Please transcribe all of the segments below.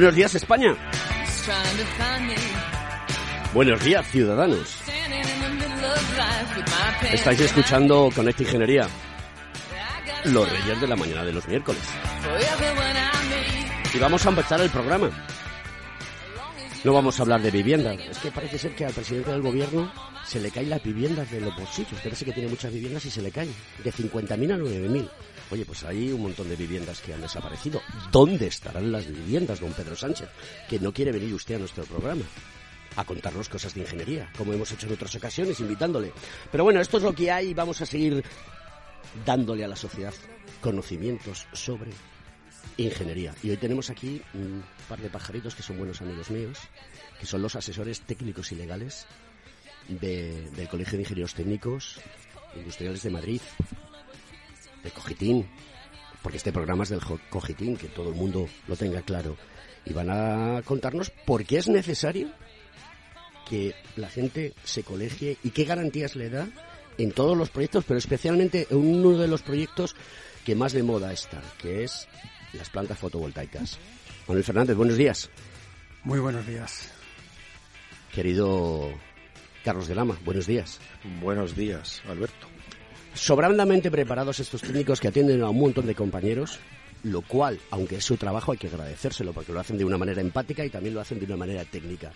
Buenos días, España. Buenos días, ciudadanos. Estáis escuchando Conecta Ingeniería, los reyes de la mañana de los miércoles. Y vamos a empezar el programa. No vamos a hablar de vivienda. Es que parece ser que al presidente del gobierno se le caen las viviendas de los bolsillos. Parece que tiene muchas viviendas y se le caen. De 50.000 a 9.000. Oye, pues hay un montón de viviendas que han desaparecido. ¿Dónde estarán las viviendas, don Pedro Sánchez? Que no quiere venir usted a nuestro programa a contarnos cosas de ingeniería, como hemos hecho en otras ocasiones, invitándole. Pero bueno, esto es lo que hay y vamos a seguir dándole a la sociedad conocimientos sobre ingeniería. Y hoy tenemos aquí un par de pajaritos que son buenos amigos míos, que son los asesores técnicos y legales del Colegio de Ingenieros Técnicos Industriales de Madrid, de Cogitín, porque este programa es del Cogitín, que todo el mundo lo tenga claro. Y van a contarnos por qué es necesario que la gente se colegie y qué garantías le da en todos los proyectos, pero especialmente en uno de los proyectos que más de moda está, que es las plantas fotovoltaicas. Manuel Fernández, buenos días. Muy buenos días. Querido Carlos de Lama, buenos días. Buenos días, Alberto sobrandamente preparados estos técnicos que atienden a un montón de compañeros, lo cual, aunque es su trabajo, hay que agradecérselo porque lo hacen de una manera empática y también lo hacen de una manera técnica.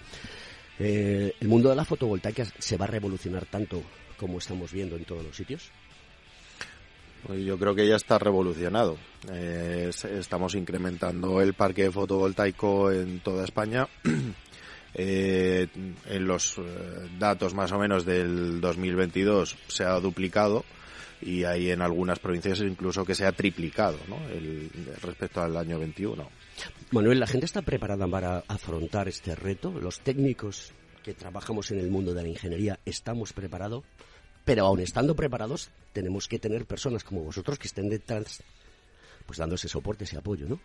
Eh, ¿El mundo de la fotovoltaica se va a revolucionar tanto como estamos viendo en todos los sitios? Pues yo creo que ya está revolucionado. Eh, estamos incrementando el parque fotovoltaico en toda España. Eh, en los datos más o menos del 2022 se ha duplicado y hay en algunas provincias incluso que se ha triplicado ¿no? el, respecto al año 21. Manuel, ¿la gente está preparada para afrontar este reto? ¿Los técnicos que trabajamos en el mundo de la ingeniería estamos preparados? Pero aun estando preparados, tenemos que tener personas como vosotros que estén detrás, pues dando ese soporte, ese apoyo, ¿no?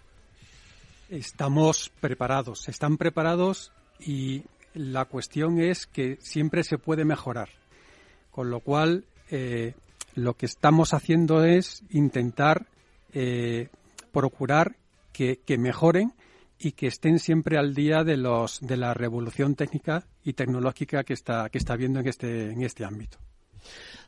Estamos preparados, están preparados y la cuestión es que siempre se puede mejorar. Con lo cual, eh, lo que estamos haciendo es intentar eh, procurar que, mejoren y que estén siempre al día de los de la revolución técnica y tecnológica que está que está viendo en este en este ámbito.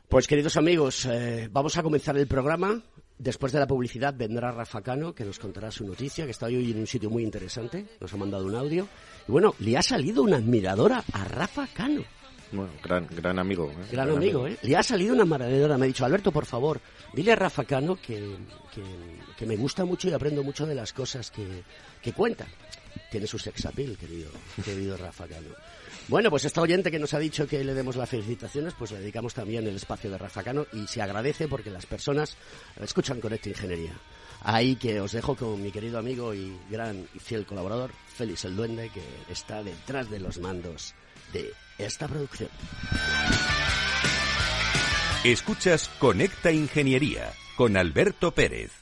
Pues queridos amigos, eh, vamos a comenzar el programa. Después de la publicidad vendrá Rafa Cano, que nos contará su noticia, que está hoy en un sitio muy interesante. Nos ha mandado un audio. Y bueno, le ha salido una admiradora a Rafa Cano. Bueno, gran, gran amigo. ¿eh? Gran, amigo, ¿eh? Le ha salido una maravilla. Me ha dicho, Alberto, por favor, dile a Rafa Cano que, que, me gusta mucho y aprendo mucho de las cosas que, que cuenta. Tiene su sex appeal, querido, querido Rafa Cano. Bueno, pues esta oyente que nos ha dicho que le demos las felicitaciones, pues le dedicamos también el espacio de Rafa Cano y se agradece porque las personas escuchan con esta ingeniería. Ahí que os dejo con mi querido amigo y gran y fiel colaborador, Félix el Duende, que está detrás de los mandos de esta producción. Escuchas Conecta Ingeniería con Alberto Pérez.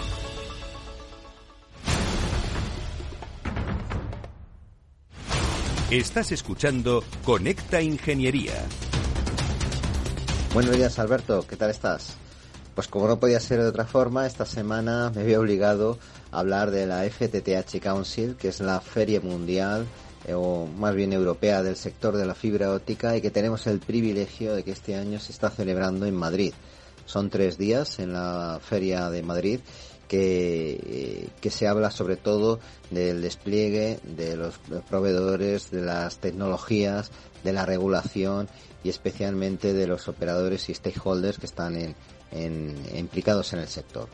Estás escuchando Conecta Ingeniería. Buenos días, Alberto. ¿Qué tal estás? Pues como no podía ser de otra forma, esta semana me había obligado a hablar de la FTTH Council, que es la feria mundial eh, o más bien europea del sector de la fibra óptica y que tenemos el privilegio de que este año se está celebrando en Madrid. Son tres días en la feria de Madrid que, que, se habla sobre todo del despliegue de los proveedores, de las tecnologías, de la regulación y especialmente de los operadores y stakeholders que están en, en, implicados en el sector.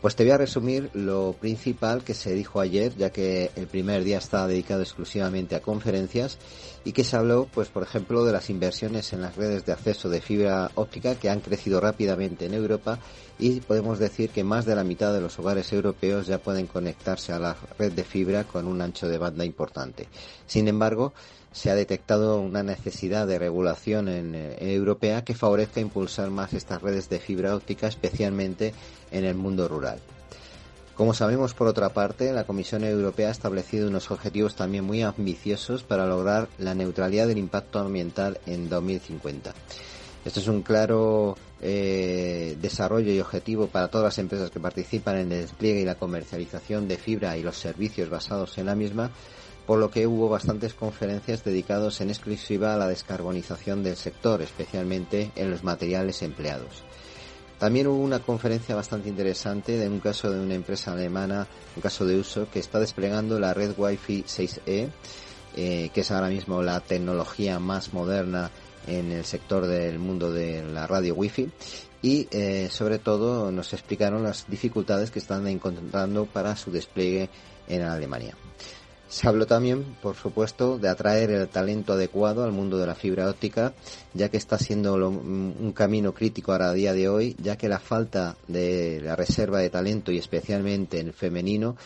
Pues te voy a resumir lo principal que se dijo ayer, ya que el primer día estaba dedicado exclusivamente a conferencias y que se habló, pues por ejemplo, de las inversiones en las redes de acceso de fibra óptica que han crecido rápidamente en Europa y podemos decir que más de la mitad de los hogares europeos ya pueden conectarse a la red de fibra con un ancho de banda importante. Sin embargo, se ha detectado una necesidad de regulación en, eh, europea que favorezca impulsar más estas redes de fibra óptica, especialmente en el mundo rural. Como sabemos, por otra parte, la Comisión Europea ha establecido unos objetivos también muy ambiciosos para lograr la neutralidad del impacto ambiental en 2050. Esto es un claro eh, desarrollo y objetivo para todas las empresas que participan en el despliegue y la comercialización de fibra y los servicios basados en la misma, por lo que hubo bastantes conferencias dedicadas en exclusiva a la descarbonización del sector, especialmente en los materiales empleados. También hubo una conferencia bastante interesante de un caso de una empresa alemana, un caso de uso, que está desplegando la red Wi-Fi 6E, eh, que es ahora mismo la tecnología más moderna en el sector del mundo de la radio Wi-Fi y eh, sobre todo nos explicaron las dificultades que están encontrando para su despliegue en Alemania. Se habló también, por supuesto, de atraer el talento adecuado al mundo de la fibra óptica, ya que está siendo un camino crítico a día de hoy, ya que la falta de la reserva de talento y especialmente en el femenino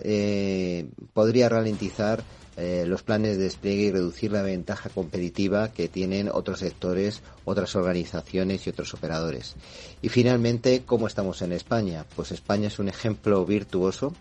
eh, podría ralentizar eh, los planes de despliegue y reducir la ventaja competitiva que tienen otros sectores, otras organizaciones y otros operadores. Y finalmente, ¿cómo estamos en España? Pues España es un ejemplo virtuoso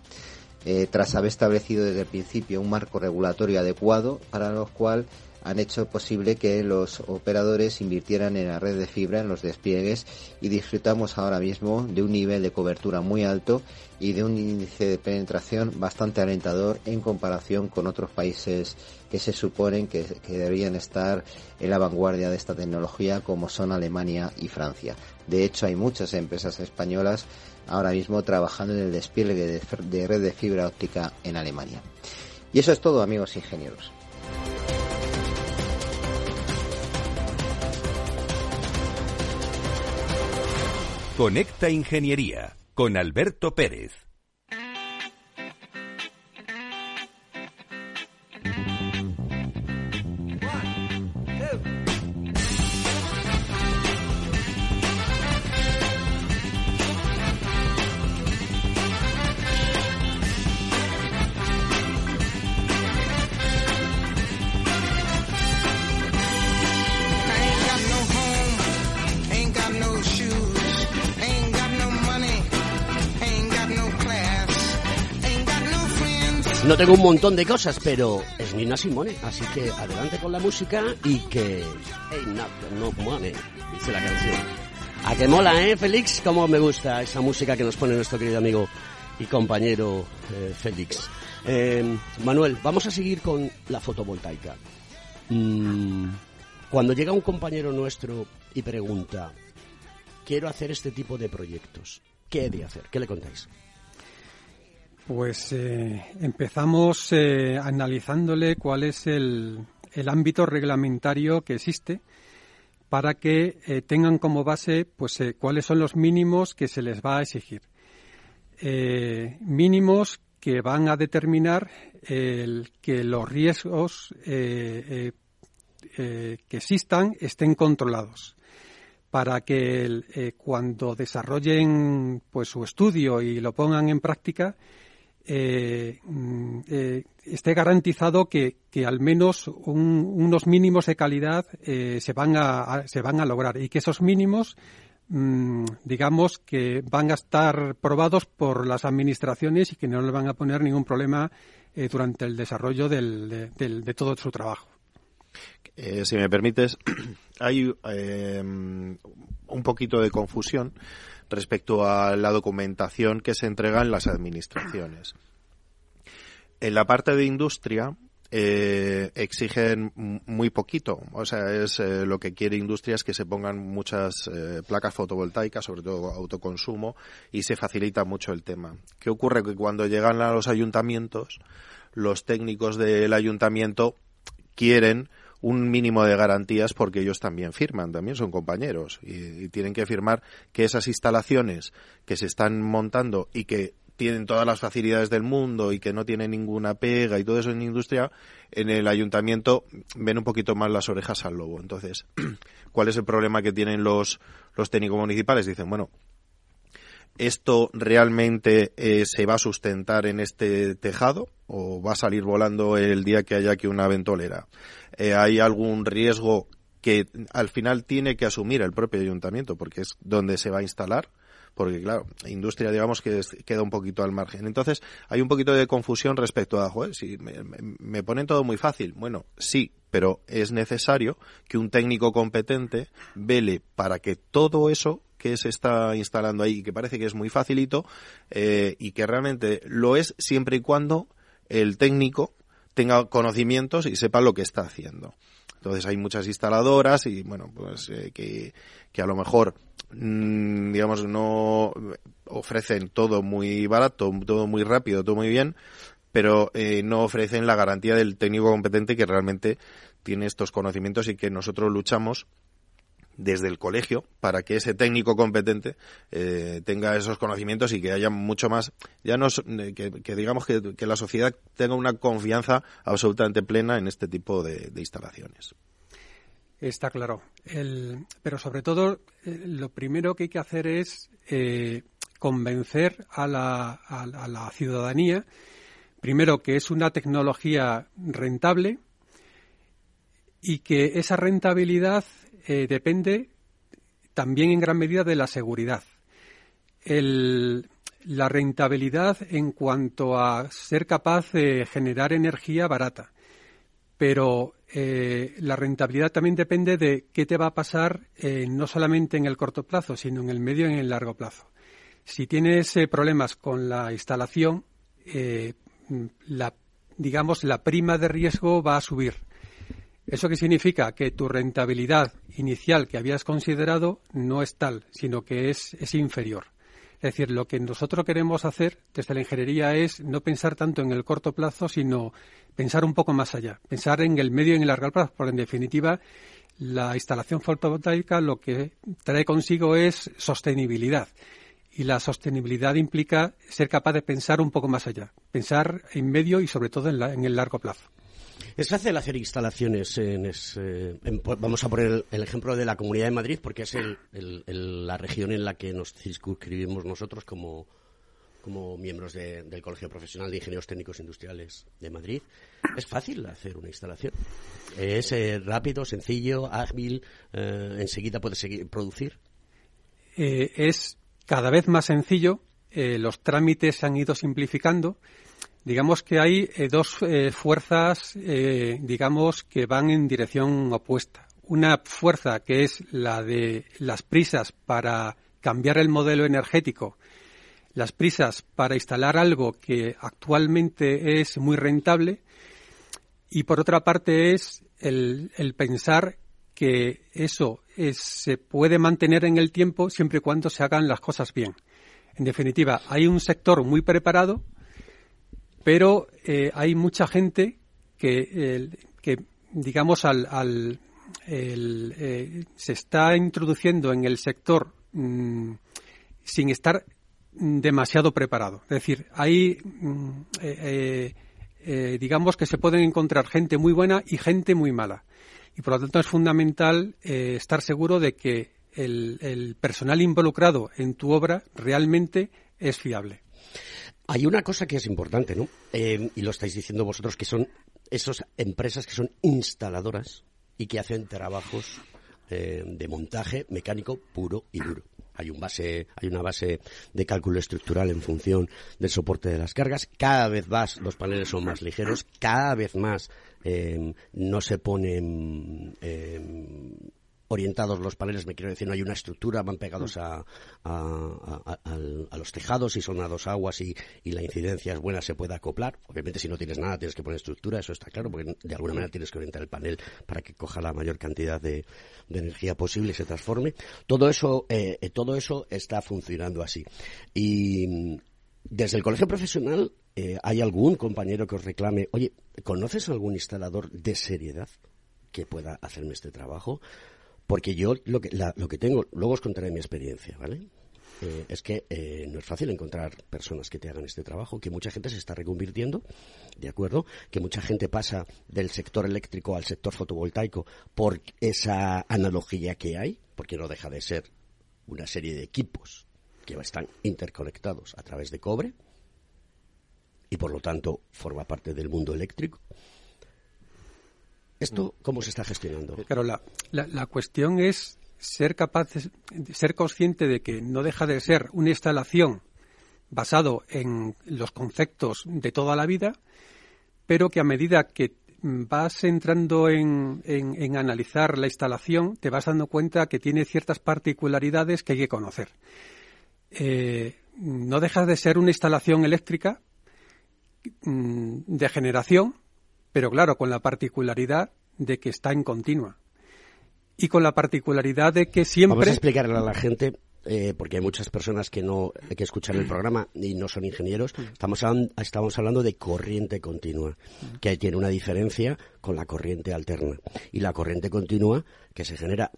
eh, tras haber establecido desde el principio un marco regulatorio adecuado para lo cual han hecho posible que los operadores invirtieran en la red de fibra, en los despliegues y disfrutamos ahora mismo de un nivel de cobertura muy alto y de un índice de penetración bastante alentador en comparación con otros países que se suponen que, que deberían estar en la vanguardia de esta tecnología como son Alemania y Francia. De hecho, hay muchas empresas españolas ahora mismo trabajando en el despliegue de, red de fibra óptica en Alemania. Y eso es todo, amigos ingenieros. Conecta Ingeniería con Alberto Pérez. Un montón de cosas, pero es Nina Simone, así que adelante con la música y que ain't no money, dice la canción. A que mola, ¿eh, Félix? Cómo me gusta esa música que nos pone nuestro querido amigo y compañero eh, Félix. Eh, Manuel, vamos a seguir con la fotovoltaica. Mm, cuando llega un compañero nuestro y pregunta, quiero hacer este tipo de proyectos, ¿qué he de hacer? ¿Qué le contáis? Pues eh, empezamos eh, analizándole cuál es el, el, ámbito reglamentario que existe para que eh, tengan como base pues cuáles son los mínimos que se les va a exigir. mínimos que van a determinar el, que los riesgos que existan estén controlados para que cuando desarrollen pues su estudio y lo pongan en práctica mm, esté garantizado que, al menos unos mínimos de calidad se van a, se van a lograr y que esos mínimos Mm, digamos que van a estar probados por las administraciones y que no le van a poner ningún problema eh, durante el desarrollo de, todo su trabajo. Eh, si me permites, hay eh, un poquito de confusión respecto a la documentación que se entrega en las administraciones. En la parte de industria, eh, exigen muy poquito. O sea, es eh, lo que quiere industria es que se pongan muchas eh, placas fotovoltaicas, sobre todo autoconsumo, y se facilita mucho el tema. ¿Qué ocurre? Que cuando llegan a los ayuntamientos, los técnicos del ayuntamiento quieren un mínimo de garantías porque ellos también firman, también son compañeros y, tienen que firmar que esas instalaciones que se están montando y que tienen todas las facilidades del mundo y que no tienen ninguna pega y todo eso en industria, en el ayuntamiento ven un poquito más las orejas al lobo. Entonces, ¿cuál es el problema que tienen los, los técnicos municipales? Dicen, bueno, ¿esto realmente eh, se va a sustentar en este tejado o va a salir volando el día que haya aquí una ventolera? Eh, ¿Hay algún riesgo que al final tiene que asumir el propio ayuntamiento porque es donde se va a instalar? porque claro, industria digamos que queda un poquito al margen. Entonces, hay un poquito de confusión respecto a, joder, si me, ponen todo muy fácil. Bueno, sí, pero es necesario que un técnico competente vele para que todo eso que se está instalando ahí y que parece que es muy facilito eh, y que realmente lo es siempre y cuando el técnico tenga conocimientos y sepa lo que está haciendo. Entonces hay muchas instaladoras y bueno, pues eh, que, que a lo mejor mm, digamos no ofrecen todo muy barato, todo muy rápido, todo muy bien, pero eh, no ofrecen la garantía del técnico competente que realmente tiene estos conocimientos y que nosotros luchamos desde el colegio para que ese técnico competente eh, tenga esos conocimientos y que haya mucho más, ya no que, digamos que, la sociedad tenga una confianza absolutamente plena en este tipo de, instalaciones. Está claro. pero sobre todo, eh, lo primero que hay que hacer es eh, convencer a la, a la ciudadanía, primero, que es una tecnología rentable y que esa rentabilidad eh, depende también en gran medida de la seguridad. la rentabilidad en cuanto a ser capaz de generar energía barata. Pero eh, la rentabilidad también depende de qué te va a pasar eh, no solamente en el corto plazo, sino en el medio y en el largo plazo. Si tienes problemas con la instalación, la, digamos, la prima de riesgo va a subir ¿Eso qué significa? Que tu rentabilidad inicial que habías considerado no es tal, sino que es, es inferior. Es decir, lo que nosotros queremos hacer desde la ingeniería es no pensar tanto en el corto plazo, sino pensar un poco más allá, pensar en el medio y en el largo plazo, porque en definitiva la instalación fotovoltaica lo que trae consigo es sostenibilidad. Y la sostenibilidad implica ser capaz de pensar un poco más allá, pensar en medio y sobre todo en el largo plazo. Es fácil hacer instalaciones en, vamos a poner el, ejemplo de la Comunidad de Madrid porque es la región en la que nos circunscribimos nosotros como, miembros del Colegio Profesional de Ingenieros Técnicos Industriales de Madrid. Es fácil hacer una instalación. Es eh, rápido, sencillo, ágil, eh, enseguida puede seguir, producir. Eh, es cada vez más sencillo, los trámites se han ido simplificando Digamos que hay eh, dos eh, fuerzas, eh, digamos, que van en dirección opuesta. Una fuerza que es la de las prisas para cambiar el modelo energético, las prisas para instalar algo que actualmente es muy rentable, y por otra parte es el, pensar que eso se puede mantener en el tiempo siempre y cuando se hagan las cosas bien. En definitiva, hay un sector muy preparado pero eh, hay mucha gente que, digamos, al, eh, se está introduciendo en el sector mm, sin estar demasiado preparado. Es decir, hay, mm, eh, digamos que se pueden encontrar gente muy buena y gente muy mala. Y por lo tanto es fundamental estar seguro de que el, personal involucrado en tu obra realmente es fiable. Hay una cosa que es importante, ¿no? y lo estáis diciendo vosotros, que son esas empresas que son instaladoras y que hacen trabajos de montaje mecánico puro y duro. Hay, un base, hay una base de cálculo estructural en función del soporte de las cargas. Cada vez más los paneles son más ligeros, cada vez más eh, no se ponen eh, orientados los paneles, me quiero decir, no hay una estructura, van pegados a, a, los tejados y son a dos aguas y, la incidencia es buena, se puede acoplar. Obviamente, si no tienes nada, tienes que poner estructura, eso está claro, porque de alguna manera tienes que orientar el panel para que coja la mayor cantidad de, energía posible y se transforme. Todo eso, eh, todo eso está funcionando así. Y desde el colegio profesional, eh, ¿hay algún compañero que os reclame, oye, ¿conoces algún instalador de seriedad que pueda hacerme este trabajo? Porque yo lo que, lo que tengo, luego os contaré mi experiencia, ¿vale? Eh, es que eh, no es fácil encontrar personas que te hagan este trabajo, que mucha gente se está reconvirtiendo, ¿de acuerdo? Que mucha gente pasa del sector eléctrico al sector fotovoltaico por esa analogía que hay, porque no deja de ser una serie de equipos que están interconectados a través de cobre y por lo tanto forma parte del mundo eléctrico. ¿Esto cómo se está gestionando? Pero la, la, cuestión es ser capaz, de, ser consciente de que no deja de ser una instalación basado en los conceptos de toda la vida, pero que a medida que vas entrando en, en, analizar la instalación, te vas dando cuenta que tiene ciertas particularidades que hay que conocer. Eh, no deja de ser una instalación eléctrica mm, de generación, pero claro, con la particularidad de que está en continua. Y con la particularidad de que siempre... Vamos a explicarle a la gente eh, porque hay muchas personas que no que escuchan el programa y no son ingenieros, estamos, estamos hablando de corriente continua, que tiene una diferencia con la corriente alterna. Y la corriente continua que se genera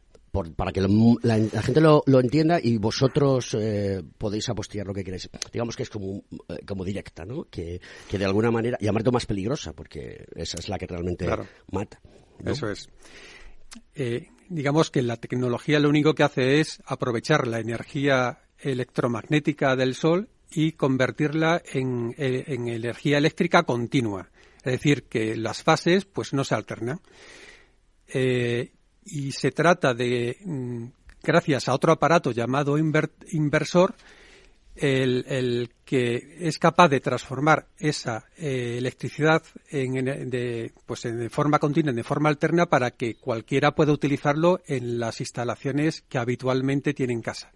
para que la, gente lo, entienda y vosotros eh, podéis apostillar lo que queréis. Digamos que es como, eh, como directa, ¿no? Que, que de alguna manera, y además más peligrosa, porque esa es la que realmente mata. Eso es. Eh, digamos que la tecnología lo único que hace es aprovechar la energía electromagnética del Sol y convertirla en, en energía eléctrica continua. Es decir, que las fases pues no se alternan. Eh, y se trata de, mm, gracias a otro aparato llamado inversor, el, que es capaz de transformar esa eh, electricidad en, de, pues en, forma continua, de forma alterna, para que cualquiera pueda utilizarlo en las instalaciones que habitualmente tiene en casa.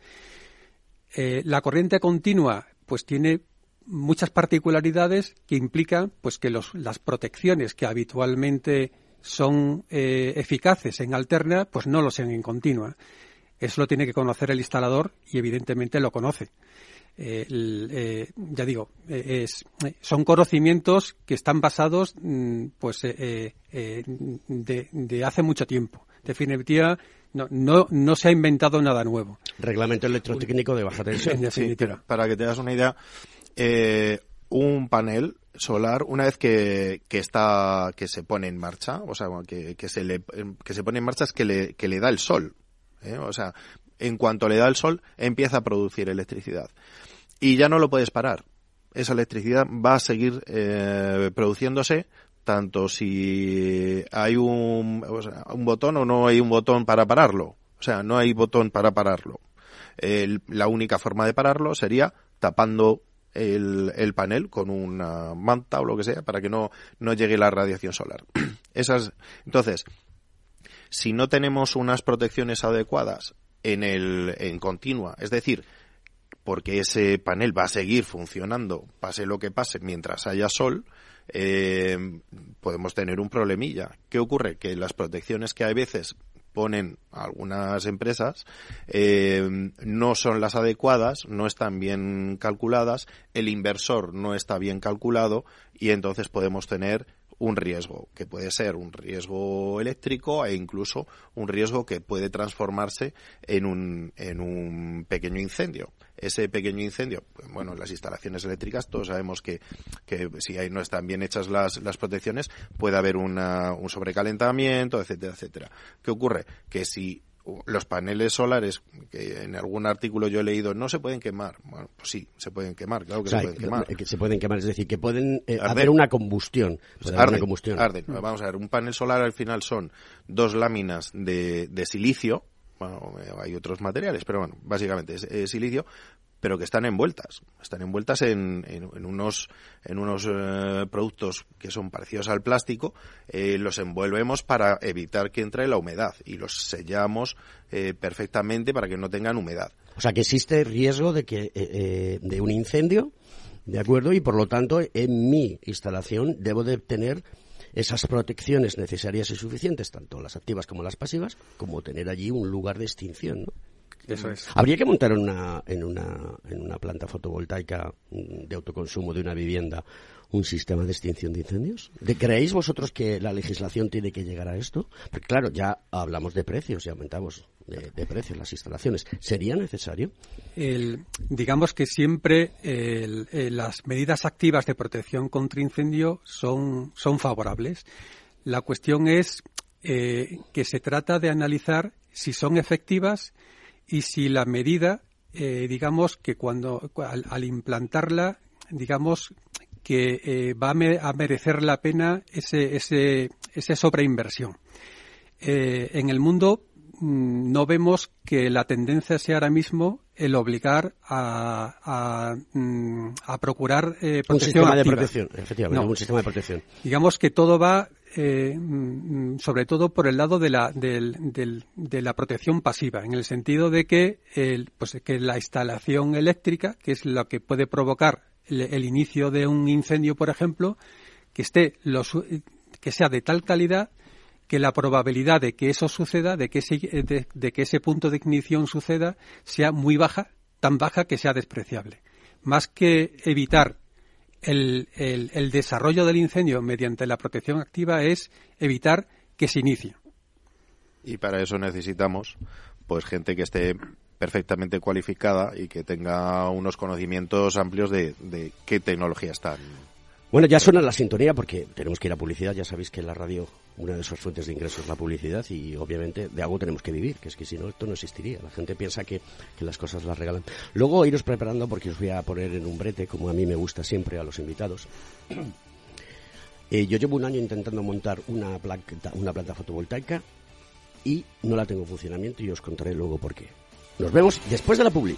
Eh, la corriente continua, pues tiene muchas particularidades que implican, pues que las protecciones que habitualmente son eh, eficaces en alterna, pues no lo sean en continua. Eso lo tiene que conocer el instalador y evidentemente lo conoce. Eh, eh, ya digo, es, son conocimientos que están basados mm, pues de, de, hace mucho tiempo. Definitiva, no, no, no se ha inventado nada nuevo. Reglamento electrotécnico de baja tensión. para que te das una idea, un panel solar una vez que, que está que se pone en marcha o sea que, que se le que se pone en marcha es que le, que le da el sol ¿eh? o sea en cuanto le da el sol empieza a producir electricidad. Y ya no lo puedes parar. Esa electricidad va a seguir eh, produciéndose tanto si hay un, un botón o no hay un botón para pararlo. O sea no hay botón para pararlo. La única forma de pararlo sería tapando el, el, panel con una manta o lo que sea para que no, no llegue la radiación solar. Esas, entonces, si no tenemos unas protecciones adecuadas en el en continua, es decir, porque ese panel va a seguir funcionando, pase lo que pase, mientras haya sol, eh, podemos tener un problemilla. ¿Qué ocurre? Que las protecciones que hay veces ponen algunas empresas eh, no son las adecuadas, no están bien calculadas, el inversor no está bien calculado y entonces podemos tener un riesgo, que puede ser un riesgo eléctrico e incluso un riesgo que puede transformarse en un, en un pequeño incendio. Ese pequeño incendio, pues, bueno, las instalaciones eléctricas, todos sabemos que, que si ahí no están bien hechas las, las protecciones, puede haber una, un sobrecalentamiento, etcétera, etcétera. ¿Qué ocurre? Que si los paneles solares, que en algún artículo yo he leído, no se pueden quemar. Bueno, pues sí, se pueden quemar, claro que se pueden quemar. Que se pueden quemar, es decir, que pueden eh, haber una combustión. una combustión. Arden. Vamos a ver, un panel solar al final son dos láminas de, de silicio, bueno, hay otros materiales, pero bueno, básicamente es, silicio, pero que están envueltas. Están envueltas en, en, unos, en unos eh, productos que son parecidos al plástico. Eh, los envolvemos para evitar que entre la humedad y los sellamos eh, perfectamente para que no tengan humedad. O sea, que existe riesgo de que de un incendio, ¿de acuerdo? Y por lo tanto, en mi instalación debo de tener esas protecciones necesarias y suficientes, tanto las activas como las pasivas, como tener allí un lugar de extinción, ¿no? Eso es. Habría que montar en una, en una, en una planta fotovoltaica de autoconsumo de una vivienda un sistema de extinción de incendios? ¿De, ¿Creéis vosotros que la legislación tiene que llegar a esto? Porque claro, ya hablamos de precios y aumentamos de, precios las instalaciones. ¿Sería necesario? digamos que siempre las medidas activas de protección contra incendio son, son favorables. La cuestión es eh, que se trata de analizar si son efectivas y si la medida, eh, digamos que cuando al, implantarla, digamos que eh, va a, merecer la pena ese, ese, esa sobreinversión. Eh, en el mundo mm, no vemos que la tendencia sea ahora mismo el obligar a, a, mm, procurar protección un sistema de protección, efectivamente, un sistema de protección. Digamos que todo va eh, mm, sobre todo por el lado de la, de la protección pasiva, en el sentido de que, el, pues, que la instalación eléctrica, que es lo que puede provocar el, inicio de un incendio, por ejemplo, que esté que sea de tal calidad que la probabilidad de que eso suceda, de que ese, de que ese punto de ignición suceda, sea muy baja, tan baja que sea despreciable. Más que evitar el, el, desarrollo del incendio mediante la protección activa es evitar que se inicie. Y para eso necesitamos pues gente que esté perfectamente cualificada y que tenga unos conocimientos amplios de, de qué tecnología están bueno, ya suena la sintonía porque tenemos que ir a publicidad. Ya sabéis que en la radio una de sus fuentes de ingresos es la publicidad y obviamente de algo tenemos que vivir, que es que si no esto no existiría. La gente piensa que, las cosas las regalan. Luego iros preparando porque os voy a poner en un brete, como a mí me gusta siempre a los invitados. Eh, yo llevo un año intentando montar una planta, una planta fotovoltaica y no la tengo en funcionamiento y os contaré luego por qué. Nos vemos después de la publi.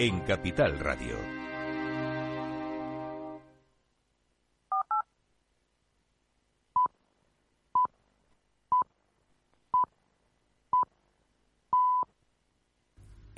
en Capital Radio.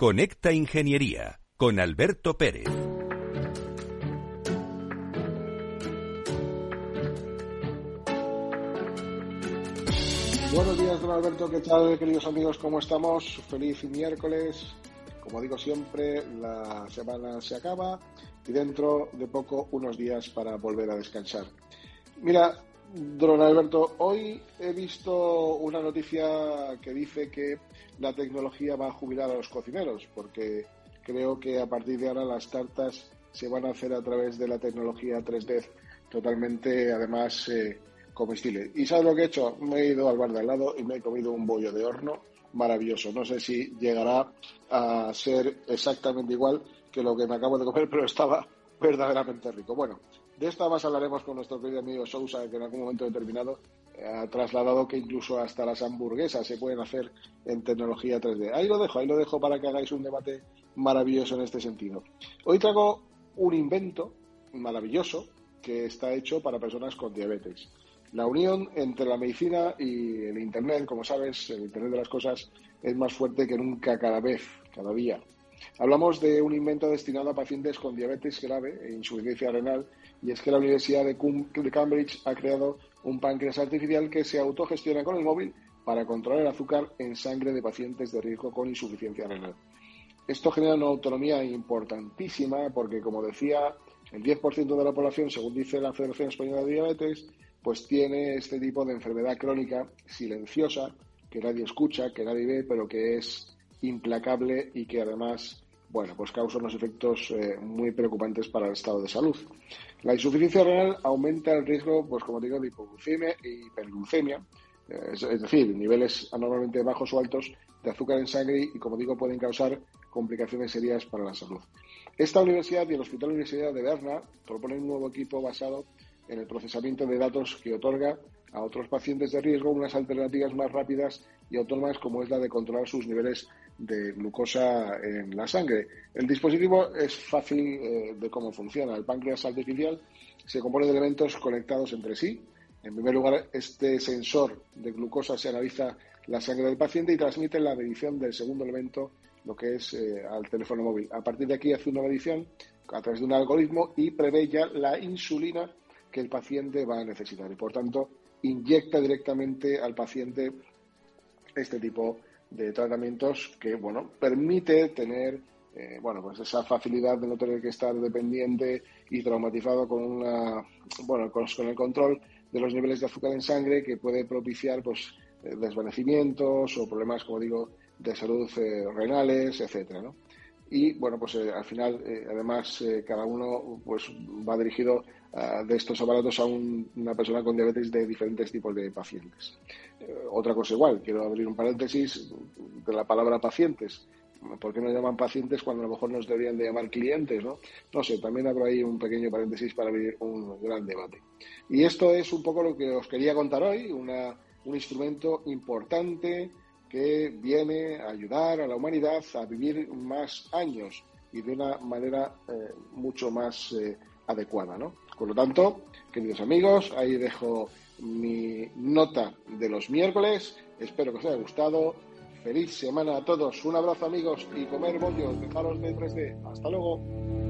Conecta Ingeniería con Alberto Pérez. Buenos días, don Alberto. ¿Qué tal, queridos amigos? ¿Cómo estamos? Feliz miércoles. Como digo siempre, la semana se acaba y dentro de poco unos días para volver a descansar. Mira, don Alberto, hoy he visto una noticia que dice que la tecnología va a jubilar a los cocineros, porque creo que a partir de ahora las tartas se van a hacer a través de la tecnología 3D, totalmente además eh, comestible. ¿Y sabes lo que he hecho? Me he ido al bar de al lado y me he comido un bollo de horno maravilloso. No sé si llegará a ser exactamente igual que lo que me acabo de comer, pero estaba verdaderamente rico. Bueno, de esta más hablaremos con nuestro querido amigo Sousa, que en algún momento determinado eh, ha trasladado que incluso hasta las hamburguesas se pueden hacer en tecnología 3D. Ahí lo dejo, ahí lo dejo para que hagáis un debate maravilloso en este sentido. Hoy traigo un invento maravilloso que está hecho para personas con diabetes. La unión entre la medicina y el Internet, como sabes, el Internet de las cosas es más fuerte que nunca cada vez, cada día. Hablamos de un invento destinado a pacientes con diabetes grave e insuficiencia renal y es que la Universidad de Cambridge ha creado un páncreas artificial que se autogestiona con el móvil para controlar el azúcar en sangre de pacientes de riesgo con insuficiencia renal. Esto genera una autonomía importantísima porque, como decía, el 10% de la población, según dice la Federación Española de Diabetes, pues tiene este tipo de enfermedad crónica silenciosa que nadie escucha, que nadie ve, pero que es implacable y que además bueno, pues causa unos efectos eh, muy preocupantes para el estado de salud. La insuficiencia renal aumenta el riesgo, pues como digo, de hipoglucemia y hiperglucemia, eh, es, decir, niveles anormalmente bajos o altos de azúcar en sangre y, como digo, pueden causar complicaciones serias para la salud. Esta universidad y el Hospital Universidad de Berna proponen un nuevo equipo basado en el procesamiento de datos que otorga a otros pacientes de riesgo unas alternativas más rápidas y autónomas como es la de controlar sus niveles de glucosa en la sangre. El dispositivo es fácil eh, de cómo funciona. El páncreas artificial se compone de elementos conectados entre sí. En primer lugar, este sensor de glucosa se analiza la sangre del paciente y transmite la medición del segundo elemento, lo que es eh, al teléfono móvil. A partir de aquí hace una medición a través de un algoritmo y prevé ya la insulina que el paciente va a necesitar. Y por tanto, inyecta directamente al paciente este tipo de de tratamientos que, bueno, permite tener, eh, bueno, pues esa facilidad de no tener que estar dependiente y traumatizado con una, bueno, con, el control de los niveles de azúcar en sangre que puede propiciar, pues, eh, desvanecimientos o problemas, como digo, de salud eh, renales, etcétera, ¿no? Y bueno pues al final además cada uno pues va dirigido de estos aparatos a una persona con diabetes de diferentes tipos de pacientes. Eh, otra cosa igual, quiero abrir un paréntesis de la palabra pacientes. ¿Por qué no llaman pacientes cuando a lo mejor nos deberían de llamar clientes? ¿no? no sé, también abro ahí un pequeño paréntesis para abrir un gran debate. Y esto es un poco lo que os quería contar hoy, una, un instrumento importante que viene a ayudar a la humanidad a vivir más años y de una manera eh, mucho más eh, adecuada, ¿no? Por lo tanto, queridos amigos, ahí dejo mi nota de los miércoles. Espero que os haya gustado. Feliz semana a todos. Un abrazo amigos y comer bollos. Dejaros de 3D. Hasta luego.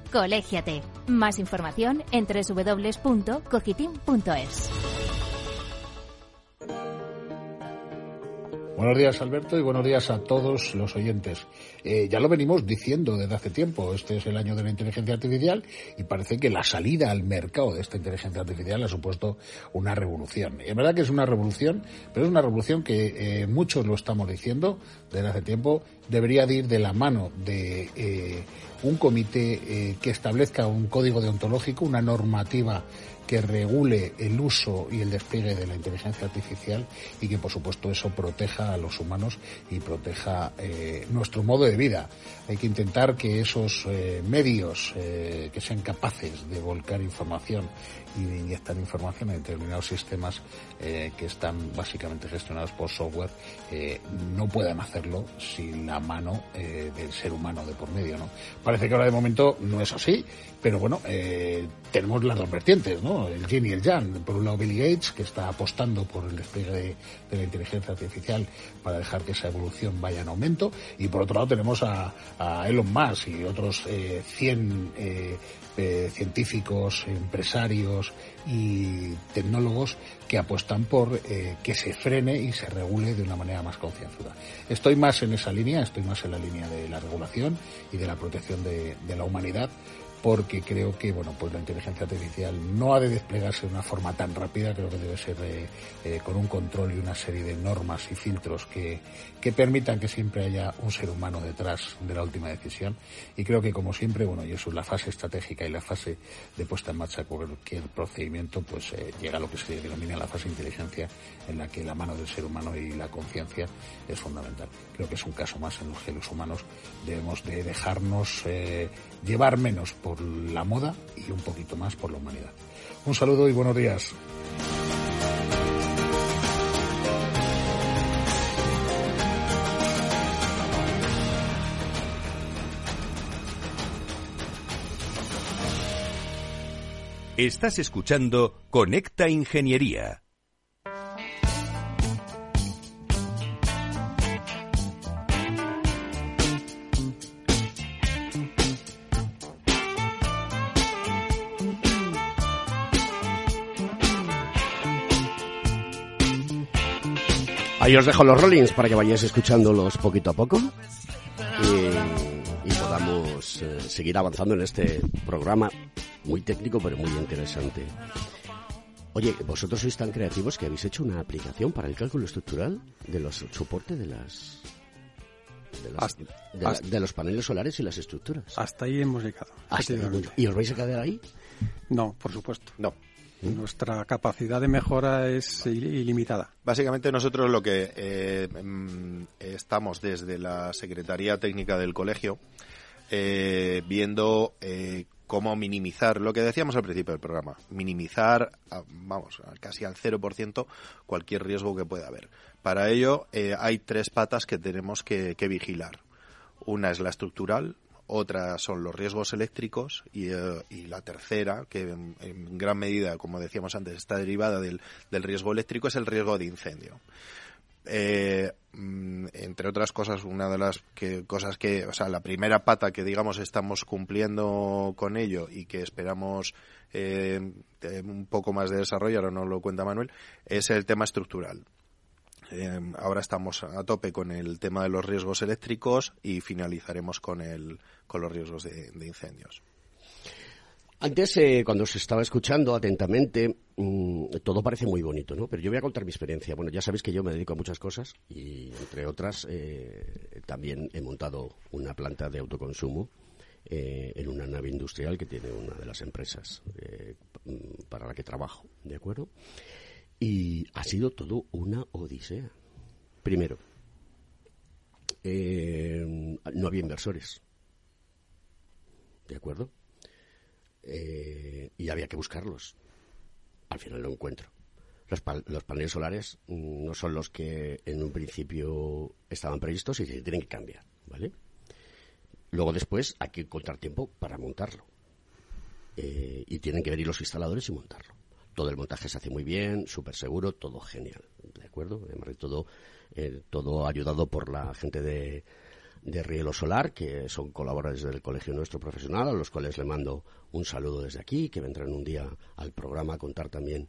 Colégiate. Más información en www.cogitim.es. Buenos días, Alberto, y buenos días a todos los oyentes. Eh, ya lo venimos diciendo desde hace tiempo. Este es el año de la inteligencia artificial y parece que la salida al mercado de esta inteligencia artificial ha supuesto una revolución. Es verdad que es una revolución, pero es una revolución que eh, muchos lo estamos diciendo desde hace tiempo. Debería de ir de la mano de eh, un comité que establezca un código deontológico, una normativa que regule el uso y el despliegue de la inteligencia artificial y que, por supuesto, eso proteja a los humanos y proteja eh, nuestro modo de vida. Hay que intentar que esos eh, medios eh, que sean capaces de volcar información y de inyectar información en determinados sistemas que están básicamente gestionados por software no puedan hacerlo sin la mano del ser humano de por medio. ¿no? Parece que ahora de momento no es así, pero bueno, tenemos las dos vertientes, ¿no? el yin y el yang. Por un lado, Bill Gates, que está apostando por el despliegue de, la inteligencia artificial para dejar que esa evolución vaya en aumento. Y por otro lado, tenemos a, Elon Musk y otros 100 eh, eh, eh, científicos, empresarios y tecnólogos que apuestan por que se frene y se regule de una manera más concienzuda. Estoy más en esa línea, estoy más en la línea de la regulación y de la protección de la humanidad porque creo que bueno pues la inteligencia artificial no ha de desplegarse de una forma tan rápida creo que debe ser eh, eh, con un control y una serie de normas y filtros que, que permitan que siempre haya un ser humano detrás de la última decisión. Y creo que como siempre bueno y eso es la fase estratégica y la fase de puesta en marcha cualquier procedimiento pues eh, llega a lo que se denomina la fase de inteligencia en la que la mano del ser humano y la conciencia es fundamental. Creo que es un caso más en los que los humanos debemos de dejarnos llevar menos por la moda y un poquito más por la humanidad. Un saludo y buenos días. Estás escuchando Conecta Ingeniería. Ahí os dejo los rollings para que vayáis escuchándolos poquito a poco y, podamos eh, seguir avanzando en este programa muy técnico pero muy interesante. Oye, vosotros sois tan creativos que habéis hecho una aplicación para el cálculo estructural de los soporte de las de, los paneles solares y las estructuras. Hasta ahí hemos llegado. ¿Y os vais a quedar ahí? No, por supuesto. No. Nuestra capacidad de mejora es ilimitada. Básicamente nosotros lo que eh, mm, estamos desde la Secretaría Técnica del Colegio eh, viendo eh, cómo minimizar, lo que decíamos al principio del programa, minimizar, vamos, casi al 0% cualquier riesgo que pueda haber. Para ello hay tres patas que tenemos que vigilar. Una es la estructural, otra son los riesgos eléctricos y, eh, la tercera, que en, gran medida, como decíamos antes, está derivada del, riesgo eléctrico, es el riesgo de incendio. Eh, mm, entre otras cosas, una de las cosas que, o sea, la primera pata que digamos estamos cumpliendo con ello y que esperamos eh, un poco más de desarrollo, ahora no lo cuenta Manuel, es el tema estructural. Em, ahora estamos a tope con el tema de los riesgos eléctricos y finalizaremos con, el, con los riesgos de, incendios. Antes, eh, cuando se estaba escuchando atentamente, mm, todo parece muy bonito, ¿no? Pero yo voy a contar mi experiencia. Bueno, ya sabéis que yo me dedico a muchas cosas y, entre otras, eh, también he montado una planta de autoconsumo eh, en una nave industrial que tiene una de las empresas mm, para la que trabajo, ¿de acuerdo? Y ha sido todo una odisea. Primero, eh, no había inversores. ¿De acuerdo? Eh, y había que buscarlos. Al final lo encuentro. Los, los, paneles solares no son los que en un principio estaban previstos y se tienen que cambiar, ¿vale? Luego después hay que encontrar tiempo para montarlo. Eh, y tienen que venir los instaladores y montarlo todo el montaje se hace muy bien, súper seguro, todo genial, ¿de acuerdo? Además todo, eh, todo ayudado por la gente de, de Rielo Solar, que son colaboradores del colegio nuestro profesional, a los cuales le mando un saludo desde aquí, que vendrán un día al programa a contar también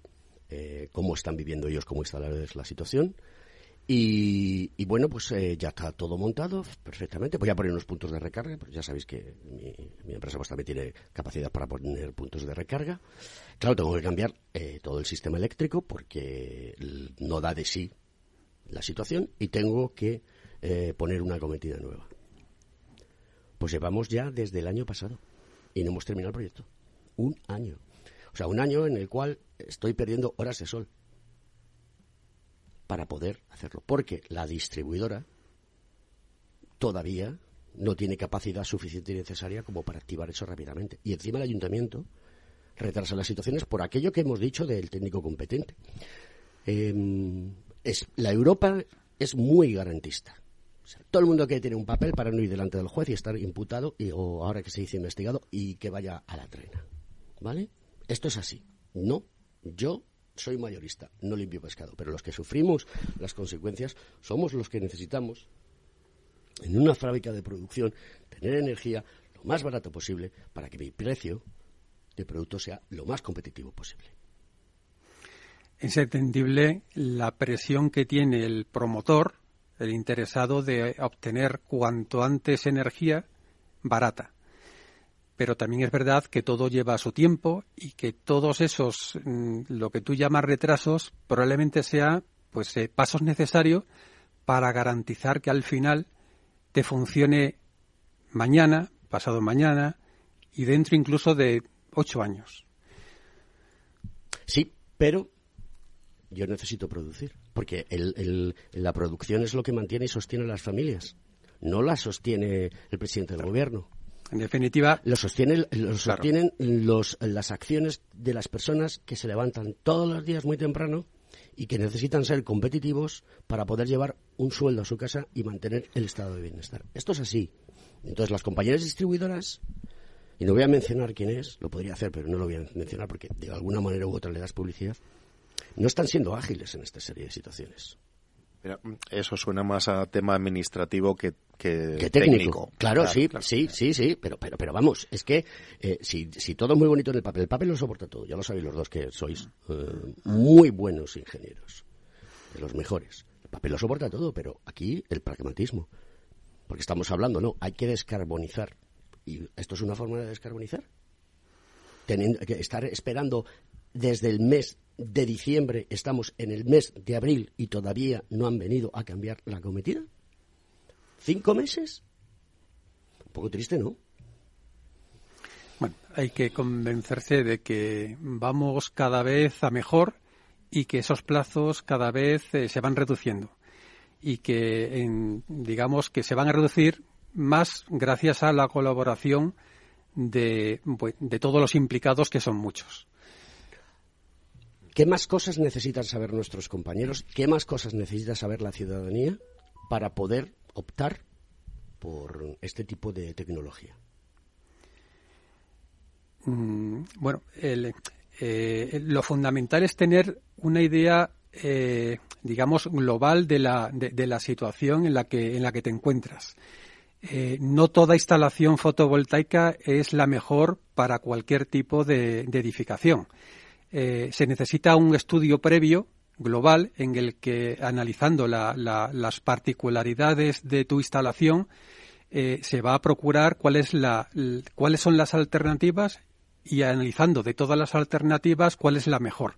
eh, cómo están viviendo ellos como instaladores la situación. Y, y bueno, pues eh, ya está todo montado perfectamente. Voy a poner unos puntos de recarga, porque ya sabéis que mi, mi empresa pues, también tiene capacidad para poner puntos de recarga. Claro, tengo que cambiar eh, todo el sistema eléctrico porque no da de sí la situación y tengo que eh, poner una cometida nueva. Pues llevamos ya desde el año pasado y no hemos terminado el proyecto. Un año. O sea, un año en el cual estoy perdiendo horas de sol para poder hacerlo. Porque la distribuidora todavía no tiene capacidad suficiente y necesaria como para activar eso rápidamente. Y encima el ayuntamiento retrasa las situaciones por aquello que hemos dicho del técnico competente. Eh, es, la Europa es muy garantista. Todo el mundo quiere tener un papel para no ir delante del juez y estar imputado, y, o ahora que se dice investigado, y que vaya a la trena. ¿Vale? Esto es así. No, yo soy mayorista, no limpio pescado, pero los que sufrimos las consecuencias somos los que necesitamos, en una fábrica de producción, tener energía lo más barato posible para que mi precio de producto sea lo más competitivo posible. Es entendible la presión que tiene el promotor, el interesado de obtener cuanto antes energía barata. Pero también es verdad que todo lleva su tiempo y que todos esos, mm, lo que tú llamas retrasos, probablemente sea pues eh, pasos necesarios para garantizar que al final te funcione mañana, pasado mañana y dentro incluso de ocho años. Sí, pero yo necesito producir, porque el- la producción es lo que mantiene y sostiene a las familias. No la sostiene el presidente del gobierno. En definitiva, lo, sostiene, lo sostienen los, las acciones de las personas que se levantan todos los días muy temprano y que necesitan ser competitivos para poder llevar un sueldo a su casa y mantener el estado de bienestar. Esto es así. Entonces, las compañías distribuidoras, y no voy a mencionar quién es, lo podría hacer, pero no lo voy a mencionar porque de alguna manera u otra le das publicidad, no están siendo ágiles en esta serie de situaciones. Mira, eso suena más a tema administrativo que, que, que técnico. Claro, sí, sí, sí, sí, pero, pero, pero vamos, es que eh, si, si todo es muy bonito en el papel, el papel lo soporta todo, ya lo sabéis los dos que sois eh, muy buenos ingenieros, de los mejores. El papel lo soporta todo, pero aquí el pragmatismo, porque estamos hablando, no, hay que descarbonizar. ¿Y esto es una forma de descarbonizar? Teniendo que estar esperando desde el mes de diciembre, estamos en el mes de abril y todavía no han venido a cambiar la cometida. ¿Cinco meses? Un poco triste, ¿no? Bueno, hay que convencerse de que vamos cada vez a mejor y que esos plazos cada vez eh, se van reduciendo y que digamos que se van a reducir más gracias a la colaboración de, de todos los implicados que son muchos. ¿Qué más cosas necesitan saber nuestros compañeros? ¿Qué más cosas necesita saber la ciudadanía para poder optar por este tipo de tecnología? Mm, bueno, eh, lo fundamental es tener una idea, eh, digamos, global de la, de, la situación en la que, en la que te encuentras. Eh, no toda instalación fotovoltaica es la mejor para cualquier tipo de edificación. Eh, se necesita un estudio previo global en el que, analizando la, la, las particularidades de tu instalación, eh, se va a procurar la, cuáles son las alternativas y analizando de todas las alternativas cuál es la mejor.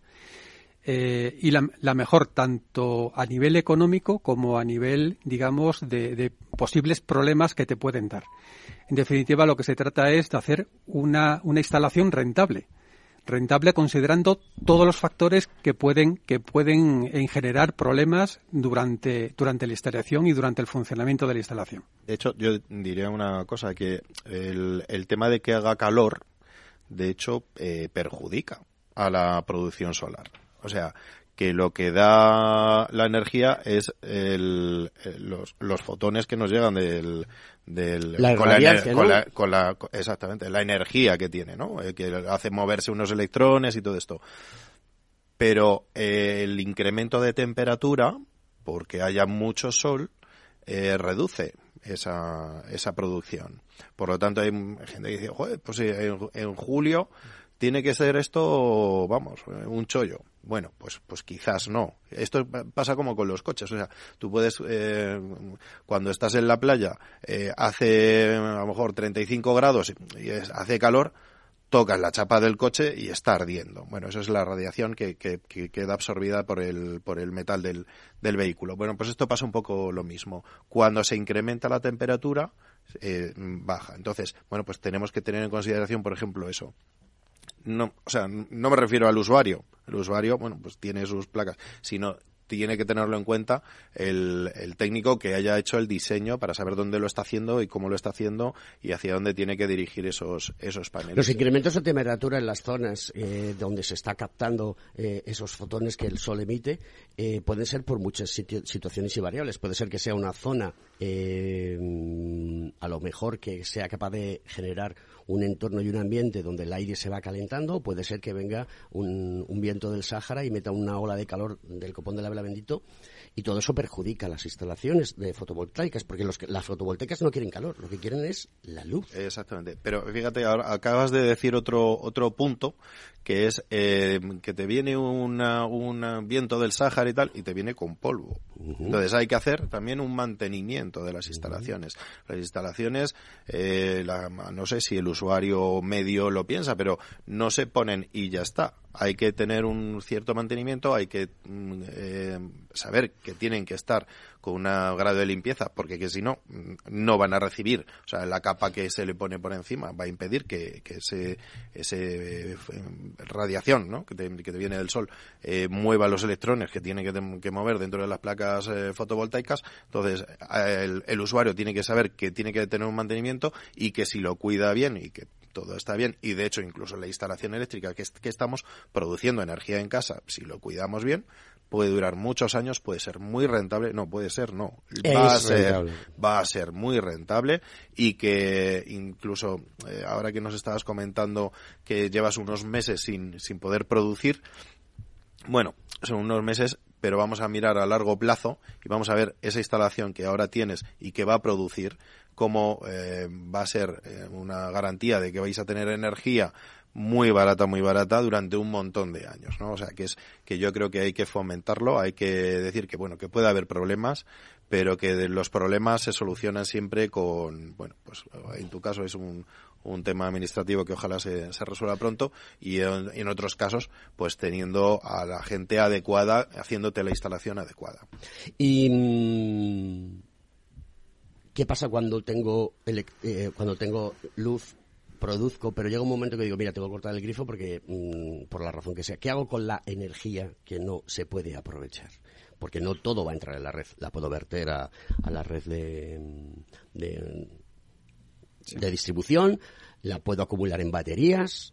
Eh, y la, la, mejor tanto a nivel económico como a nivel, digamos, de, de, posibles problemas que te pueden dar. En definitiva, lo que se trata es de hacer una, una instalación rentable. Rentable considerando todos los factores que pueden, que pueden generar problemas durante, durante la instalación y durante el funcionamiento de la instalación. De hecho, yo diría una cosa, que el, el tema de que haga calor, de hecho, eh, perjudica a la producción solar. O sea, que lo que da la energía es el, el, los, los, fotones que nos llegan del, del la con, la, ¿no? con, la, con, la, exactamente la energía que tiene no eh, que hace moverse unos electrones y todo esto. Pero eh, el incremento de temperatura porque haya mucho sol eh, reduce esa, esa producción. Por lo tanto hay gente que dice Joder, pues en, en julio tiene que ser esto vamos un chollo Bueno, pues, pues quizás no. Esto pasa como con los coches. O sea, tú puedes, eh, cuando estás en la playa, eh, hace a lo mejor 35 grados y hace calor, tocas la chapa del coche y está ardiendo. Bueno, eso es la radiación que, que, queda absorbida por el, por el metal del, del, vehículo. Bueno, pues esto pasa un poco lo mismo. Cuando se incrementa la temperatura, eh, baja. Entonces, bueno, pues tenemos que tener en consideración, por ejemplo, eso no, o sea, no me refiero al usuario. El usuario, bueno, pues tiene sus placas, sino tiene que tenerlo en cuenta el, el, técnico que haya hecho el diseño para saber dónde lo está haciendo y cómo lo está haciendo y hacia dónde tiene que dirigir esos, esos paneles. Los incrementos de temperatura en las zonas eh, donde se está captando eh, esos fotones que el sol emite eh, pueden ser por muchas situaciones y variables. Puede ser que sea una zona a lo mejor que sea capaz de generar un entorno y un ambiente donde el aire se va calentando, puede ser que venga un, viento del Sáhara y meta una ola de calor del copón de la vela bendito y todo eso perjudica las instalaciones de fotovoltaicas, porque los, las fotovoltaicas no quieren calor, lo que quieren es la luz. Exactamente. Pero fíjate, ahora acabas de decir otro, otro punto, que es eh, que te viene una, un viento del Sáhara y tal, y te viene con polvo. Entonces hay que hacer también un mantenimiento de las instalaciones. Las instalaciones, eh, no sé si el usuario medio lo piensa, pero no se ponen y ya está hay que tener un cierto mantenimiento, hay que mm, eh, saber que tienen que estar con un grado de limpieza, porque que si no, no van a recibir, o sea, la capa que se le pone por encima va a impedir que, que ese, ese eh, radiación ¿no? que, te, que viene del sol eh, mueva los electrones que tiene que, que, mover dentro de las placas fotovoltaicas. Entonces, el, usuario tiene que saber que tiene que tener un mantenimiento y que si lo cuida bien y que todo está bien y de hecho incluso la instalación eléctrica que, estamos produciendo energía en casa, si lo cuidamos bien, puede durar muchos años, puede ser muy rentable, no puede ser, no, va a ser, va a ser muy rentable y que incluso eh, ahora que nos estabas comentando que llevas unos meses sin, sin poder producir, bueno, son unos meses pero vamos a mirar a largo plazo y vamos a ver esa instalación que ahora tienes y que va a producir, cómo eh, va a ser eh, una garantía de que vais a tener energía muy barata, muy barata durante un montón de años, ¿no? O sea, que es que yo creo que hay que fomentarlo, hay que decir que bueno, que puede haber problemas, pero que los problemas se solucionan siempre con, bueno, pues en tu caso es un, un tema administrativo que ojalá se, resuelva pronto y en, en, otros casos, pues teniendo a la gente adecuada, haciéndote la instalación adecuada. Y mm, ¿Qué pasa cuando tengo, eh, cuando tengo luz produzco, pero llega un momento que digo, mira, tengo que cortar el grifo porque, mm, por la razón que sea. ¿Qué hago con la energía que no se puede aprovechar? Porque no todo va a entrar en la red. La puedo verter a, la red de, de, distribución, la puedo acumular en baterías.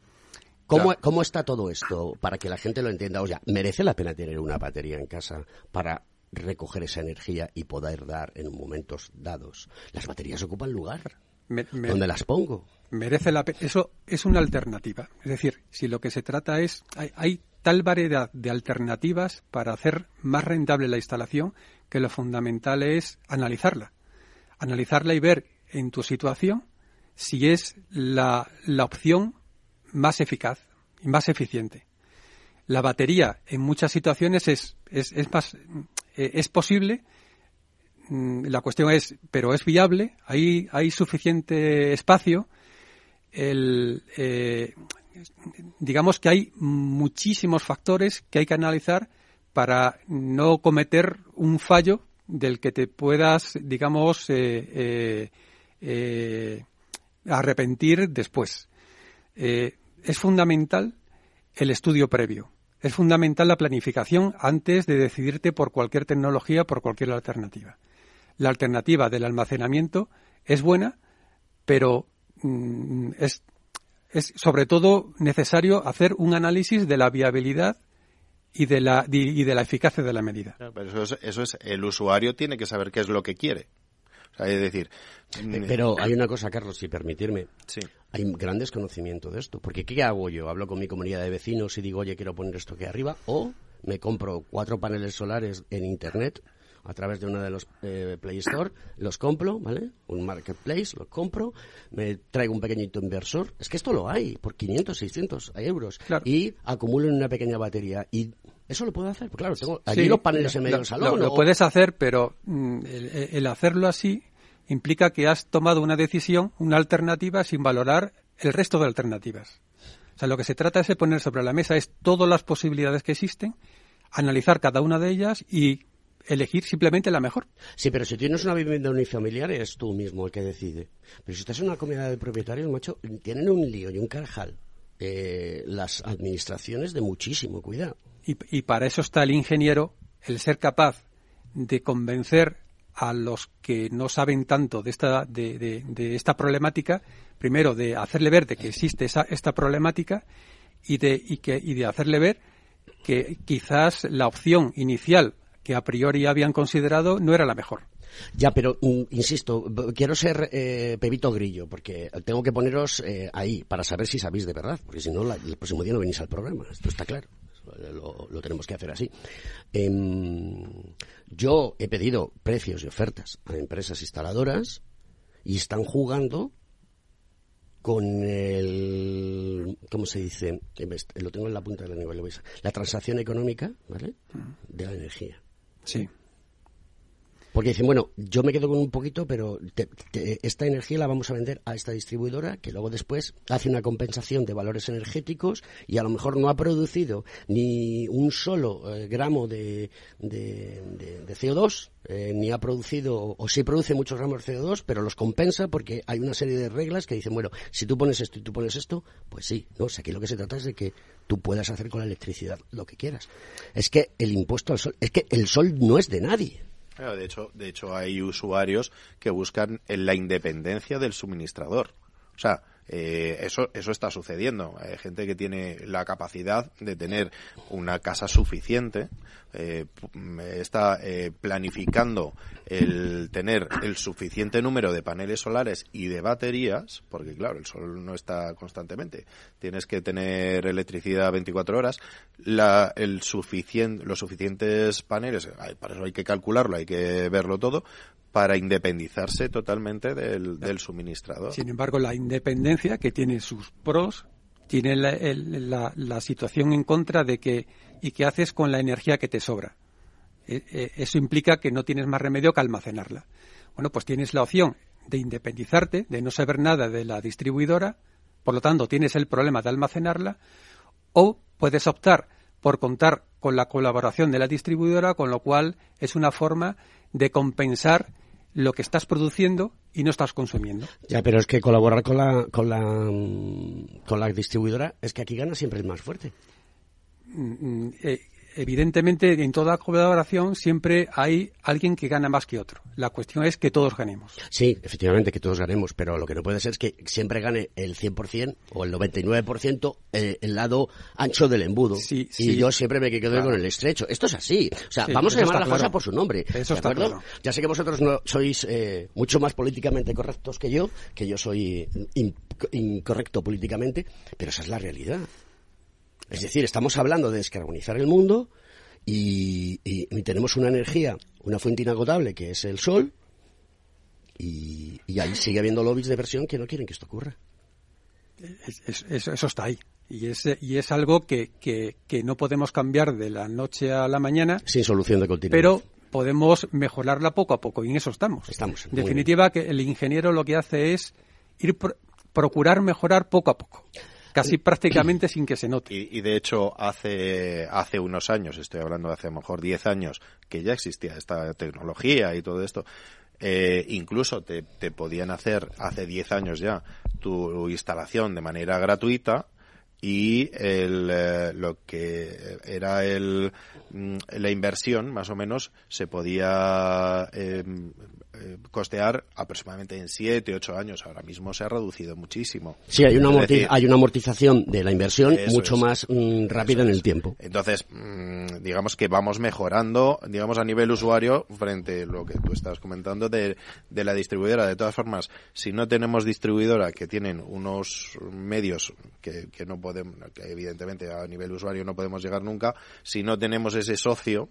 ¿Cómo, ¿Cómo está todo esto? Para que la gente lo entienda. O sea, ¿merece la pena tener una batería en casa para recoger esa energía y poder dar en momentos dados. Las baterías ocupan lugar. ¿Dónde las pongo? Merece la pena. Eso es una alternativa. Es decir, si lo que se trata es. Hay, tal variedad de alternativas para hacer más rentable la instalación que lo fundamental es analizarla. Analizarla y ver en tu situación si es la, la opción más eficaz y más eficiente. La batería en muchas situaciones es, es, es más eh, es posible. Mm, la cuestión es, pero es viable, hay, suficiente espacio. Eh, digamos que hay muchísimos factores que hay que analizar para no cometer un fallo del que te puedas, digamos, eh, arrepentir después. es fundamental el estudio previo es fundamental la planificación antes de decidirte por cualquier tecnología, por cualquier alternativa. La alternativa del almacenamiento es buena, pero mm, es, es sobre todo necesario hacer un análisis de la viabilidad y de la, y de la eficacia de la medida. Pero eso eso es, el usuario tiene que saber qué es lo que quiere. Es decir. Eh, pero hay una cosa, Carlos, si permitirme. Sí. Hay gran desconocimiento de esto. Porque ¿qué hago yo? Hablo con mi comunidad de vecinos y digo, oye, quiero poner esto aquí arriba. O me compro cuatro paneles solares en Internet a través de uno de los eh, Play Store, los compro, ¿vale? Un marketplace, los compro, me traigo un pequeñito inversor. Es que esto lo hay, por 500, 600 euros. Y acumulo en una pequeña batería. Y Eso lo puedo hacer. Pues claro, tengo allí los paneles en medio del salón. Lo, puedes hacer, pero mm, el, hacerlo así implica que has tomado una decisión, una alternativa, sin valorar el resto de alternativas. O sea, lo que se trata es de poner sobre la mesa es todas las posibilidades que existen, analizar cada una de ellas y elegir simplemente la mejor. Sí, pero si tienes una vivienda unifamiliar, eres tú mismo el que decide. Pero si estás en una comunidad de propietarios, macho, tienen un lío y un carjal. Eh, las administraciones de muchísimo cuidado. Y, y para eso está el ingeniero, el ser capaz de convencer a los que no saben tanto de esta, de, de, esta problemática, primero de hacerle ver de que existe esa, esta problemática y de, y, que, y de hacerle ver que quizás la opción inicial que a priori habían considerado no era la mejor. Ya, pero insisto, quiero ser eh, Pepito Grillo, porque tengo que poneros eh, ahí para saber si sabéis de verdad, porque si no, el próximo día no venís al programa, esto está claro. Lo, tenemos que hacer así. Em, yo he pedido precios y ofertas a empresas instaladoras y están jugando con el ¿cómo se dice? lo tengo en la punta de la lengua la transacción económica ¿vale? Mm. de la energía Sí. Porque dicen, bueno, yo me quedo con un poquito, pero esta energía la vamos a vender a esta distribuidora que luego después hace una compensación de valores energéticos y a lo mejor no ha producido ni un solo eh, gramo de, de, CO2, eh, ni ha producido, o sí produce muchos gramos de CO2, pero los compensa porque hay una serie de reglas que dicen, bueno, si tú pones esto y tú pones esto, pues sí, ¿no? O sea, aquí lo que se trata es de que tú puedas hacer con la electricidad lo que quieras. Es que el impuesto al sol, es que el sol no es de nadie de hecho, de hecho hay usuarios que buscan la independencia del suministrador. O sea, eh, eso, eso está sucediendo. Hay gente que tiene la capacidad de tener una casa suficiente, eh, está eh, planificando el tener el suficiente número de paneles solares y de baterías, porque claro, el sol no está constantemente. Tienes que tener electricidad 24 horas. La, el suficiente, los suficientes paneles, para eso hay que calcularlo, hay que verlo todo, para independizarse totalmente del, del suministrador. Sin embargo, la independencia, que tiene sus pros, tiene la, la, situación en contra de que, ¿y qué haces con la energía que te sobra? E, e, eso implica que no tienes más remedio que almacenarla. Bueno, pues tienes la opción de independizarte, de no saber nada de la distribuidora, por lo tanto tienes el problema de almacenarla, o puedes optar por contar con la colaboración de la distribuidora, con lo cual es una forma de compensar lo que estás produciendo y no estás consumiendo. Ya, pero es que colaborar con la, con la, mm, con la distribuidora es que aquí gana siempre el más fuerte. Mm, mm, eh, evidentemente en toda colaboración siempre hay alguien que gana más que otro. La cuestión es que todos ganemos. Sí, efectivamente que todos ganemos, pero lo que no puede ser es que siempre gane el 100% o el 99% el, el lado ancho del embudo. Sí, y yo siempre me quedo con el estrecho. Esto es así. O sea, vamos a llamar la cosa por su nombre. Eso está claro. Ya sé que vosotros no sois eh, mucho más políticamente correctos que yo, que yo soy incorrecto políticamente, pero esa es la realidad. Es decir, estamos hablando de descarbonizar el mundo y, tenemos una energía, una fuente inagotable que es el sol y, ahí sigue habiendo lobbies de versión que no quieren que esto ocurra. eso está ahí. Y es, y es algo que, que, no podemos cambiar de la noche a la mañana. Sin solución de continuidad. Pero podemos mejorarla poco a poco y en eso estamos. Estamos. En definitiva, que el ingeniero lo que hace es ir procurar mejorar poco a poco casi prácticamente sin que se note. Y, de hecho, hace, hace unos años, estoy hablando de hace a lo mejor 10 años, que ya existía esta tecnología y todo esto, eh, incluso te, te podían hacer hace 10 años ya tu instalación de manera gratuita y el, eh, lo que era el, mm, la inversión más o menos se podía eh, eh, costear aproximadamente en 7, 8 años. Ahora mismo se ha reducido muchísimo. Sí, hay una, hay una amortización de la inversión mucho más mm, rápida en el tiempo. Entonces, mm, digamos que vamos mejorando, digamos, a nivel usuario frente a lo que tú estás comentando de, de la distribuidora. De todas formas, si no tenemos distribuidora que tienen unos medios que, que no podemos, que evidentemente a nivel usuario no podemos llegar nunca, si no tenemos ese socio,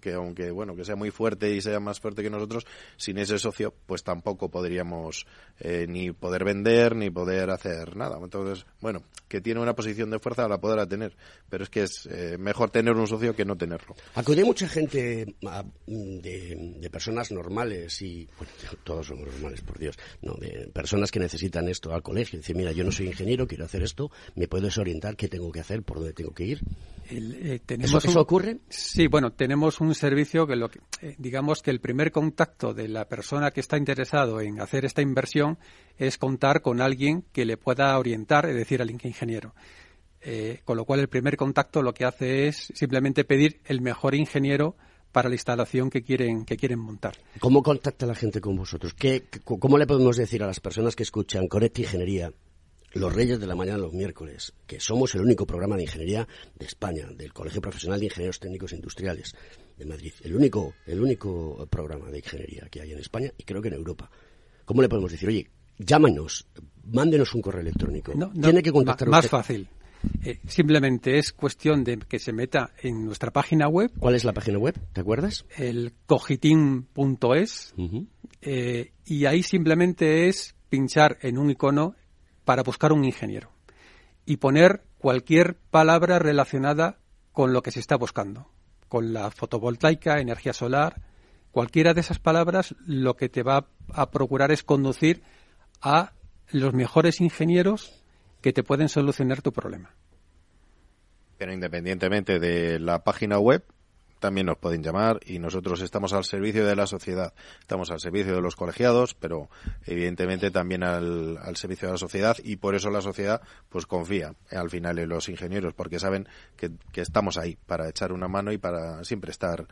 que aunque bueno que sea muy fuerte y sea más fuerte que nosotros, sin ese socio, pues tampoco podríamos eh, ni poder vender ni poder hacer nada. Entonces, bueno, que tiene una posición de fuerza la podrá tener, pero es que es eh, mejor tener un socio que no tenerlo. Acude mucha gente de, de, personas normales y bueno, todos somos normales, por Dios, no, de personas que necesitan esto al colegio. Dice, mira, yo no soy ingeniero, quiero hacer esto, ¿me puedes orientar qué tengo que hacer, por dónde tengo que ir? Eh, ¿Eso, ocurre? Sí, bueno, tenemos un servicio que, lo eh, digamos que el primer contacto de la persona que está interesado en hacer esta inversión es contar con alguien que le pueda orientar, es decir, al ingeniero. Eh, con lo cual, el primer contacto lo que hace es simplemente pedir el mejor ingeniero para la instalación que quieren, que quieren montar. ¿Cómo contacta la gente con vosotros? ¿Qué, ¿Cómo le podemos decir a las personas que escuchan Conecta Ingeniería los Reyes de la Mañana los miércoles, que somos el único programa de ingeniería de España, del Colegio Profesional de Ingenieros Técnicos Industriales de Madrid, el único, el único programa de ingeniería que hay en España y creo que en Europa. ¿Cómo le podemos decir, oye, llámanos, mándenos un correo electrónico? No, Tiene que contactar Más fácil. Eh, simplemente es cuestión de que se meta en nuestra página web. ¿Cuál es la página web? ¿Te acuerdas? El cogitin.es. Eh, y ahí simplemente es pinchar en un icono para buscar un ingeniero y poner cualquier palabra relacionada con lo que se está buscando, con la fotovoltaica, energía solar, cualquiera de esas palabras lo que te va a procurar es conducir a los mejores ingenieros que te pueden solucionar tu problema. Pero independientemente de la página web, también nos pueden llamar y nosotros estamos al servicio de la sociedad. Estamos al servicio de los colegiados, pero evidentemente también al, servicio de la sociedad y por eso la sociedad pues confía al final en los ingenieros porque saben que, estamos ahí para echar una mano y para siempre estar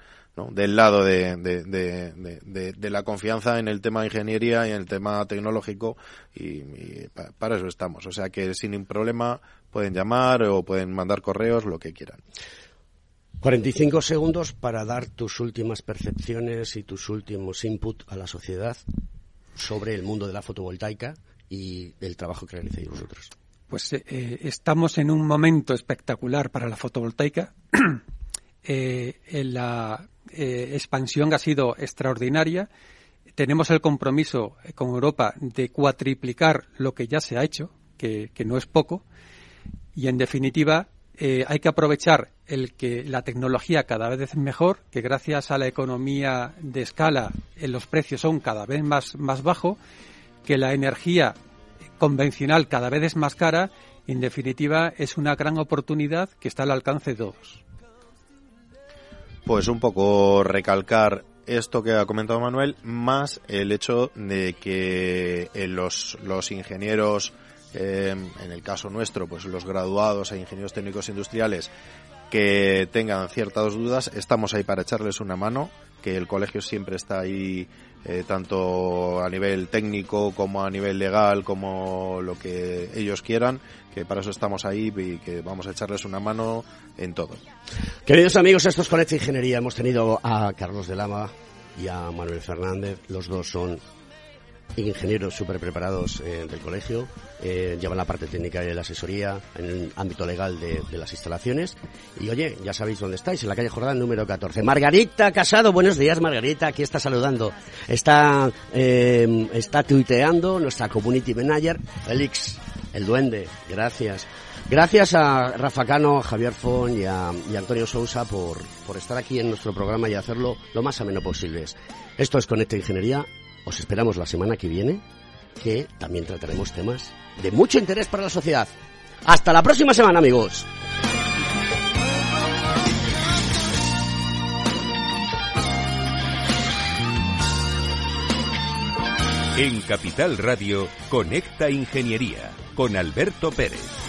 del lado de, de, la confianza en el tema de ingeniería y en el tema tecnológico y, para eso estamos. O sea que sin problema pueden llamar o pueden mandar correos, lo que quieran. 45 segundos para dar tus últimas percepciones y tus últimos input a la sociedad sobre el mundo de la fotovoltaica y el trabajo que realicéis vosotros. Pues eh, eh, estamos en un momento espectacular para la fotovoltaica. Eh, la expansión ha sido extraordinaria. Tenemos el compromiso con Europa de cuatriplicar lo que ya se ha hecho, que no es poco. Y en definitiva, eh, hay que aprovechar el que la tecnología cada vez es mejor, que gracias a la economía de escala eh, los precios son cada vez más, más bajos, que la energía convencional cada vez es más cara, en definitiva es una gran oportunidad que está al alcance de todos. Pues un poco recalcar esto que ha comentado Manuel, más el hecho de que eh, los, los ingenieros Em, en el caso nuestro, pues los graduados e ingenieros técnicos industriales que tengan ciertas dudas, estamos ahí para echarles una mano, que el colegio siempre está ahí eh, tanto a nivel técnico como a nivel legal, como lo que ellos quieran, que para eso estamos ahí y que vamos a echarles una mano en todo. Queridos amigos, esto es Conecta Ingeniería. Hemos tenido a Carlos de Lama y a Manuel Fernández. Los dos son ingenieros súper preparados eh, del colegio, eh, llevan la parte técnica y la asesoría en el ámbito legal de, las instalaciones. Y oye, ya sabéis dónde estáis, en la calle Jordán número 14. Margarita Casado, buenos días Margarita, aquí está saludando. Está, eh, está tuiteando nuestra community manager, Félix, el duende, gracias. Gracias a Rafa Cano, a Javier Fon y a, Antonio Sousa por, por estar aquí en nuestro programa y hacerlo lo más ameno posible. Esto es Conecta Ingeniería os esperamos la semana que viene, que también trataremos temas de mucho interés para la sociedad. Hasta la próxima semana, amigos. En Capital Radio, Conecta Ingeniería, con Alberto Pérez.